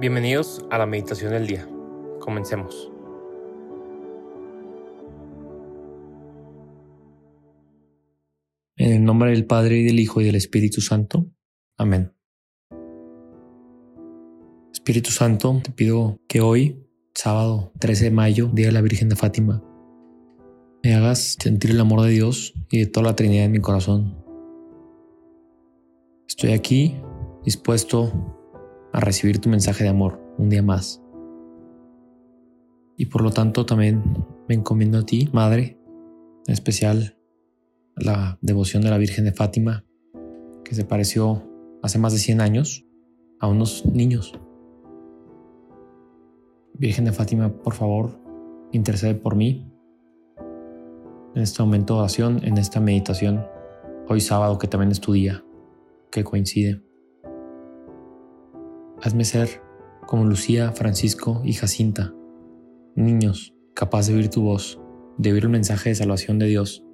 Bienvenidos a la meditación del día. Comencemos. En el nombre del Padre y del Hijo y del Espíritu Santo. Amén. Espíritu Santo, te pido que hoy, sábado 13 de mayo, Día de la Virgen de Fátima, me hagas sentir el amor de Dios y de toda la Trinidad en mi corazón. Estoy aquí dispuesto a recibir tu mensaje de amor un día más. Y por lo tanto también me encomiendo a ti, Madre, en especial la devoción de la Virgen de Fátima, que se pareció hace más de 100 años a unos niños. Virgen de Fátima, por favor, intercede por mí en este momento de oración, en esta meditación, hoy sábado que también es tu día, que coincide. Hazme ser como Lucía, Francisco y Jacinta, niños capaces de oír tu voz, de oír el mensaje de salvación de Dios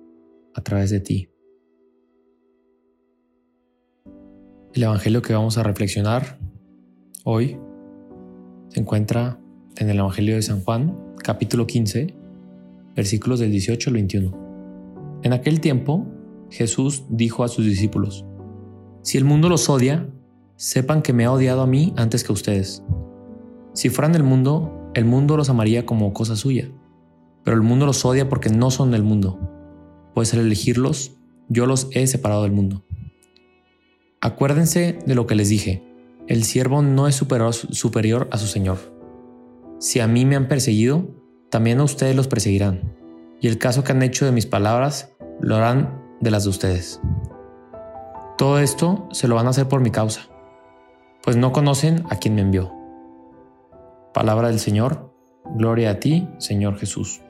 a través de ti. El Evangelio que vamos a reflexionar hoy se encuentra en el Evangelio de San Juan, capítulo 15, versículos del 18 al 21. En aquel tiempo, Jesús dijo a sus discípulos, Si el mundo los odia, sepan que me ha odiado a mí antes que a ustedes. Si fueran del mundo, el mundo los amaría como cosa suya, pero el mundo los odia porque no son del mundo, pues al elegirlos, yo los he separado del mundo. Acuérdense de lo que les dije, el siervo no es superior, a su Señor. Si a mí me han perseguido, también a ustedes los perseguirán, y el caso que han hecho de mis palabras lo harán de las de ustedes. Todo esto se lo van a hacer por mi causa pues no conocen a quien me envió. Palabra del Señor, gloria a ti, Señor Jesús.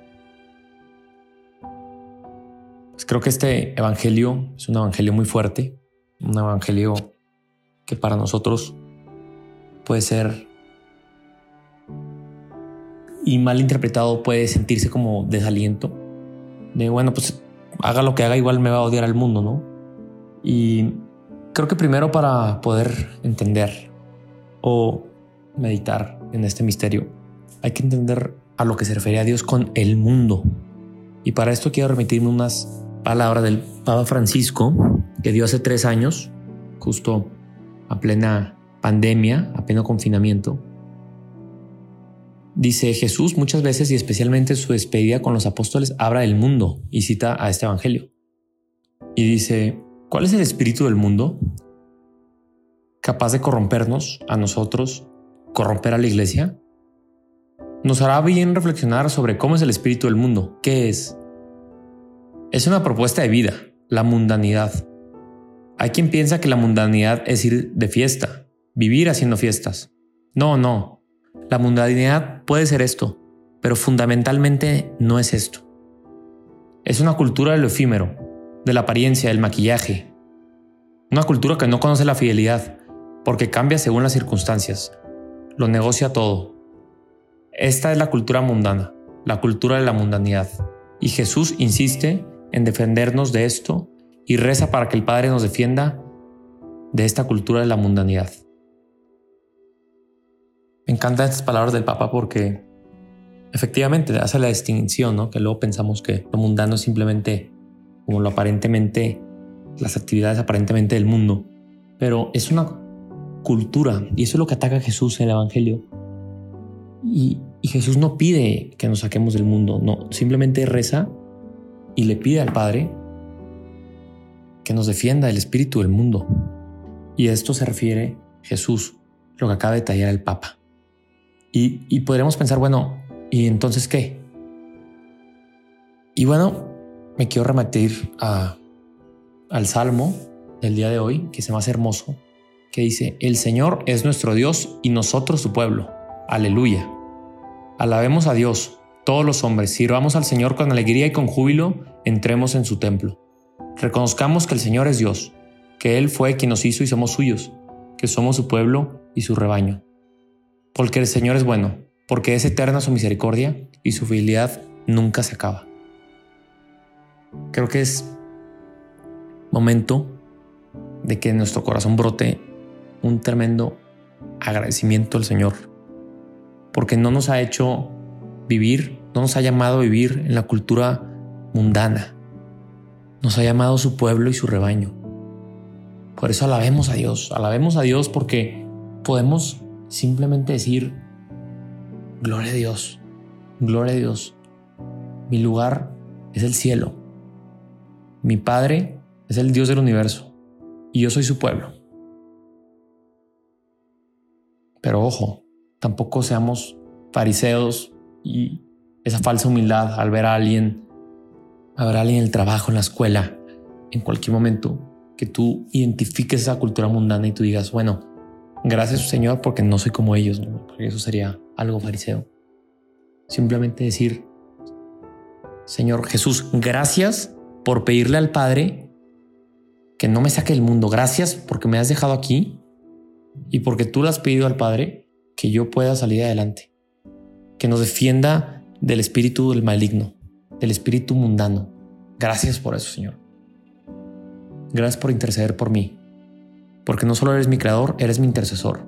Pues creo que este evangelio es un evangelio muy fuerte, un evangelio que para nosotros puede ser y mal interpretado puede sentirse como desaliento de bueno pues haga lo que haga igual me va a odiar al mundo no y Creo que primero para poder entender o meditar en este misterio, hay que entender a lo que se refiere a Dios con el mundo. Y para esto quiero remitirme unas palabras del Papa Francisco que dio hace tres años, justo a plena pandemia, a pleno confinamiento. Dice Jesús muchas veces y especialmente su despedida con los apóstoles abra el mundo y cita a este evangelio. Y dice, ¿Cuál es el espíritu del mundo? ¿Capaz de corrompernos a nosotros, corromper a la iglesia? Nos hará bien reflexionar sobre cómo es el espíritu del mundo. ¿Qué es? Es una propuesta de vida, la mundanidad. Hay quien piensa que la mundanidad es ir de fiesta, vivir haciendo fiestas. No, no. La mundanidad puede ser esto, pero fundamentalmente no es esto. Es una cultura de lo efímero, de la apariencia, del maquillaje. Una cultura que no conoce la fidelidad, porque cambia según las circunstancias. Lo negocia todo. Esta es la cultura mundana, la cultura de la mundanidad. Y Jesús insiste en defendernos de esto y reza para que el Padre nos defienda de esta cultura de la mundanidad. Me encantan estas palabras del Papa porque efectivamente hace la distinción, ¿no? que luego pensamos que lo mundano es simplemente como lo aparentemente, las actividades aparentemente del mundo, pero es una cultura y eso es lo que ataca Jesús en el Evangelio. Y, Jesús no pide que nos saquemos del mundo, no, simplemente reza y le pide al Padre que nos defienda el espíritu del mundo. Y a esto se refiere Jesús, lo que acaba de detallar el Papa. Y, y podremos pensar, bueno, ¿y entonces qué? Y bueno, me quiero remitir al Salmo del día de hoy, que es más hermoso, que dice, el Señor es nuestro Dios y nosotros su pueblo. Aleluya. Alabemos a Dios, todos los hombres, sirvamos al Señor con alegría y con júbilo, entremos en su templo. Reconozcamos que el Señor es Dios, que Él fue quien nos hizo y somos suyos, que somos su pueblo y su rebaño. Porque el Señor es bueno, porque es eterna su misericordia y su fidelidad nunca se acaba. Creo que es momento de que en nuestro corazón brote un tremendo agradecimiento al Señor, porque no nos ha hecho vivir, no nos ha llamado a vivir en la cultura mundana, nos ha llamado su pueblo y su rebaño. Por eso alabemos a Dios, alabemos a Dios porque podemos simplemente decir, gloria a Dios, gloria a Dios. Mi lugar es el cielo. Mi Padre es el Dios del universo y yo soy su pueblo. Pero ojo, tampoco seamos fariseos y esa falsa humildad al ver a alguien, a ver a alguien en el trabajo, en la escuela, en cualquier momento, que tú identifiques esa cultura mundana y tú digas, bueno, gracias Señor porque no soy como ellos, porque eso sería algo fariseo. Simplemente decir, Señor Jesús, gracias por pedirle al Padre que no me saque del mundo. Gracias porque me has dejado aquí y porque tú le has pedido al Padre que yo pueda salir adelante, que nos defienda del espíritu del maligno, del espíritu mundano. Gracias por eso, Señor. Gracias por interceder por mí, porque no solo eres mi creador, eres mi intercesor.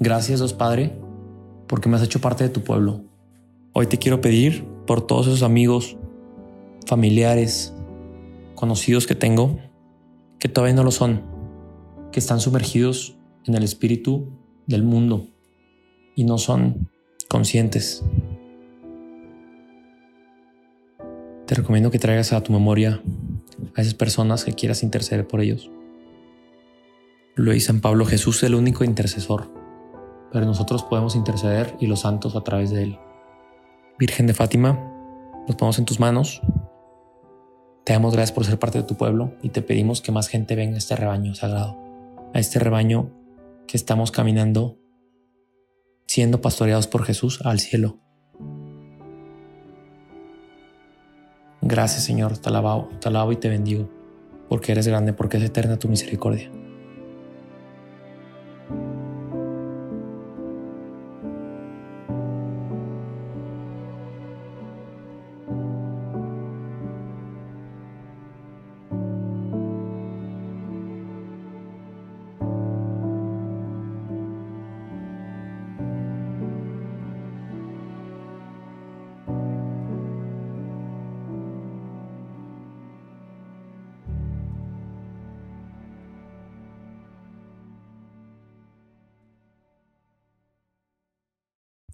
Gracias, Dios Padre, porque me has hecho parte de tu pueblo. Hoy te quiero pedir por todos esos amigos, familiares, conocidos que tengo, que todavía no lo son, que están sumergidos en el espíritu del mundo y no son conscientes. Te recomiendo que traigas a tu memoria a esas personas que quieras interceder por ellos. Lo dice San Pablo, Jesús es el único intercesor, pero nosotros podemos interceder y los santos a través de él. Virgen de Fátima, nos ponemos en tus manos. Te damos gracias por ser parte de tu pueblo y te pedimos que más gente venga a este rebaño sagrado, a este rebaño que estamos caminando, siendo pastoreados por Jesús al cielo. Gracias Señor, te alabo, te alabo y te bendigo, porque eres grande, porque es eterna tu misericordia.